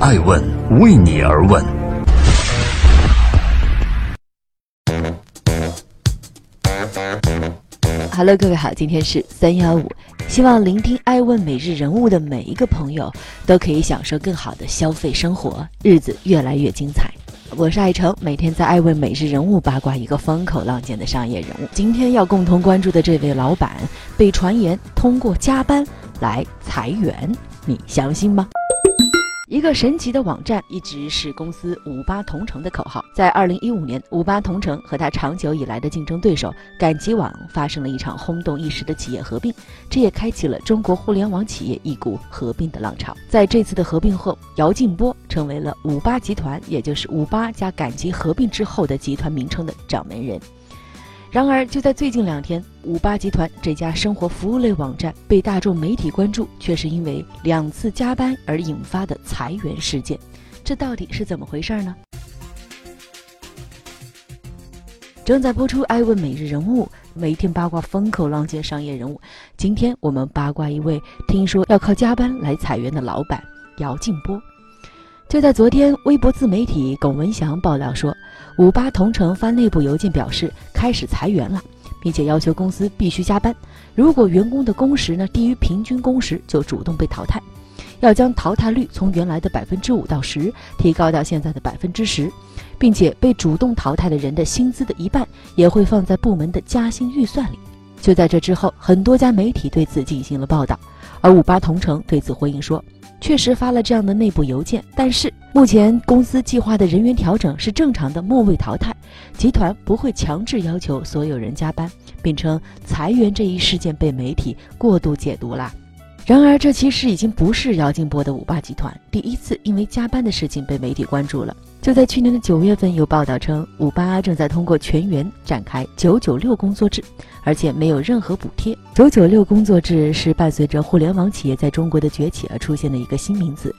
爱问为你而问。Hello，各位好，今天是三幺五，希望聆听爱问每日人物的每一个朋友都可以享受更好的消费生活，日子越来越精彩。我是爱成，每天在爱问每日人物八卦一个风口浪尖的商业人物。今天要共同关注的这位老板，被传言通过加班来裁员，你相信吗？一个神奇的网站一直是公司五八同城的口号。在二零一五年，五八同城和他长久以来的竞争对手赶集网发生了一场轰动一时的企业合并，这也开启了中国互联网企业一股合并的浪潮。在这次的合并后，姚劲波成为了五八集团，也就是五八加赶集合并之后的集团名称的掌门人。然而，就在最近两天，五八集团这家生活服务类网站被大众媒体关注，却是因为两次加班而引发的裁员事件。这到底是怎么回事呢？正在播出《爱问每日人物》，每天八卦风口浪尖商业人物。今天我们八卦一位听说要靠加班来裁员的老板姚劲波。就在昨天，微博自媒体龚文祥爆料说，五八同城发内部邮件表示开始裁员了，并且要求公司必须加班。如果员工的工时呢低于平均工时，就主动被淘汰。要将淘汰率从原来的百分之五到十提高到现在的百分之十，并且被主动淘汰的人的薪资的一半也会放在部门的加薪预算里。就在这之后，很多家媒体对此进行了报道，而五八同城对此回应说。确实发了这样的内部邮件，但是目前公司计划的人员调整是正常的末位淘汰，集团不会强制要求所有人加班，并称裁员这一事件被媒体过度解读了。然而，这其实已经不是姚劲波的五八集团第一次因为加班的事情被媒体关注了。就在去年的九月份，有报道称五八正在通过全员展开九九六工作制，而且没有任何补贴。九九六工作制是伴随着互联网企业在中国的崛起而出现的一个新名词，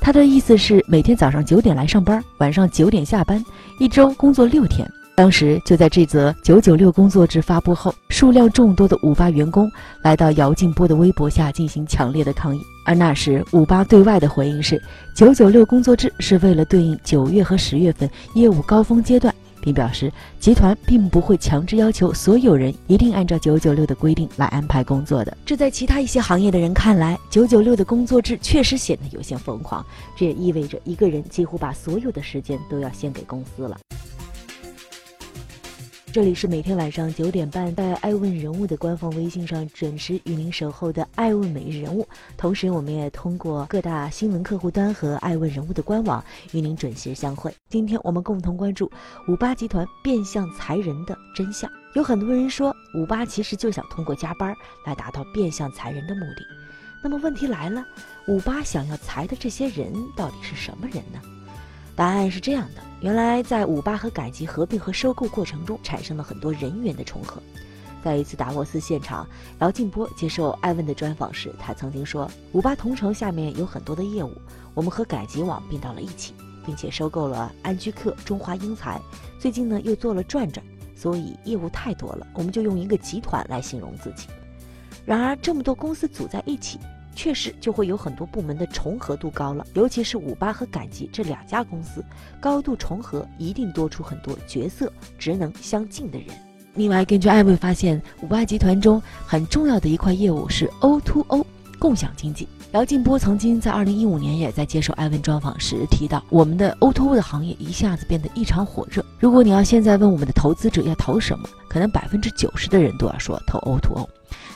它的意思是每天早上九点来上班，晚上九点下班，一周工作六天。当时就在这则“九九六”工作制发布后，数量众多的五八员工来到姚劲波的微博下进行强烈的抗议。而那时，五八对外的回应是：“九九六工作制是为了对应九月和十月份业务高峰阶段，并表示集团并不会强制要求所有人一定按照九九六的规定来安排工作的。”这在其他一些行业的人看来，九九六的工作制确实显得有些疯狂。这也意味着一个人几乎把所有的时间都要献给公司了。这里是每天晚上九点半在爱问人物的官方微信上准时与您守候的爱问每日人物，同时我们也通过各大新闻客户端和爱问人物的官网与您准时相会。今天我们共同关注五八集团变相裁人的真相。有很多人说五八其实就想通过加班来达到变相裁人的目的。那么问题来了，五八想要裁的这些人到底是什么人呢？答案是这样的：原来在五八和赶集合并和收购过程中，产生了很多人员的重合。在一次达沃斯现场，姚劲波接受艾问的专访时，他曾经说：“五八同城下面有很多的业务，我们和赶集网并到了一起，并且收购了安居客、中华英才，最近呢又做了转转，所以业务太多了，我们就用一个集团来形容自己。然而这么多公司组在一起。”确实就会有很多部门的重合度高了，尤其是五八和赶集这两家公司，高度重合，一定多出很多角色职能相近的人。另外，根据艾问发现，五八集团中很重要的一块业务是 O to O 共享经济。姚劲波曾经在二零一五年也在接受艾问专访时提到，我们的 O to O 的行业一下子变得异常火热。如果你要现在问我们的投资者要投什么，可能百分之九十的人都要说投 O to O。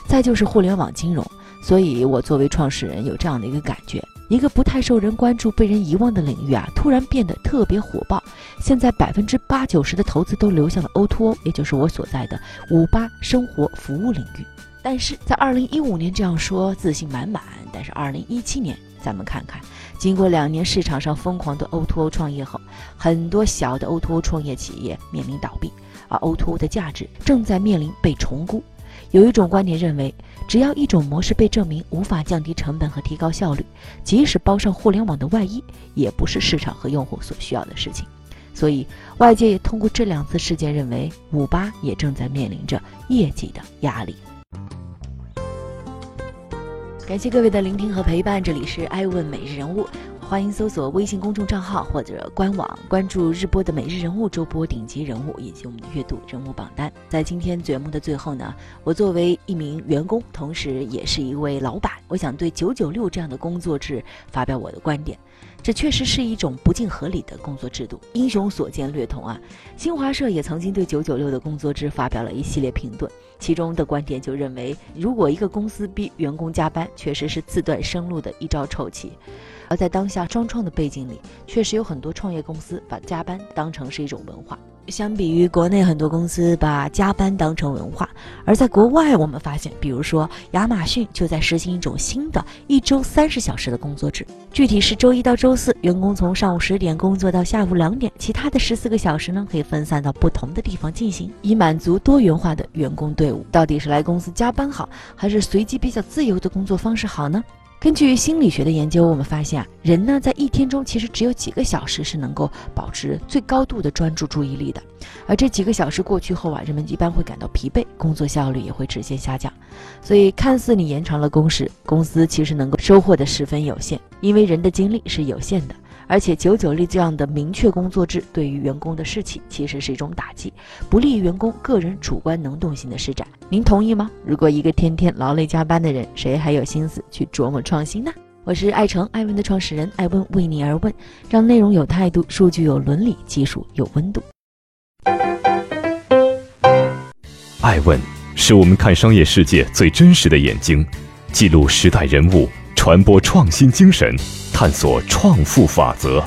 再就是互联网金融。所以，我作为创始人有这样的一个感觉：一个不太受人关注、被人遗忘的领域啊，突然变得特别火爆。现在百分之八九十的投资都流向了 O2O，也就是我所在的五八生活服务领域。但是在二零一五年这样说自信满满，但是二零一七年咱们看看，经过两年市场上疯狂的 O2O 创业后，很多小的 O2O 创业企业面临倒闭，而 O2O 的价值正在面临被重估。有一种观点认为，只要一种模式被证明无法降低成本和提高效率，即使包上互联网的外衣，也不是市场和用户所需要的事情。所以，外界也通过这两次事件认为，五八也正在面临着业绩的压力。感谢各位的聆听和陪伴，这里是爱问每日人物。欢迎搜索微信公众账号或者官网，关注日播的每日人物、周播顶级人物以及我们的月度人物榜单。在今天节目的最后呢，我作为一名员工，同时也是一位老板，我想对九九六这样的工作制发表我的观点。这确实是一种不尽合理的工作制度。英雄所见略同啊！新华社也曾经对九九六的工作制发表了一系列评论，其中的观点就认为，如果一个公司逼员工加班，确实是自断生路的一招臭棋。而在当下双创的背景里，确实有很多创业公司把加班当成是一种文化。相比于国内很多公司把加班当成文化，而在国外，我们发现，比如说亚马逊就在实行一种新的一周三十小时的工作制，具体是周一到周四，员工从上午十点工作到下午两点，其他的十四个小时呢可以分散到不同的地方进行，以满足多元化的员工队伍。到底是来公司加班好，还是随机比较自由的工作方式好呢？根据心理学的研究，我们发现啊，人呢在一天中其实只有几个小时是能够保持最高度的专注注意力的，而这几个小时过去后啊，人们一般会感到疲惫，工作效率也会直线下降。所以，看似你延长了工时，公司其实能够收获的十分有限，因为人的精力是有限的。而且九九六这样的明确工作制对于员工的士气其实是一种打击，不利于员工个人主观能动性的施展。您同意吗？如果一个天天劳累加班的人，谁还有心思去琢磨创新呢？我是爱成爱问的创始人，爱问为你而问，让内容有态度，数据有伦理，技术有温度。爱问是我们看商业世界最真实的眼睛，记录时代人物。传播创新精神，探索创富法则。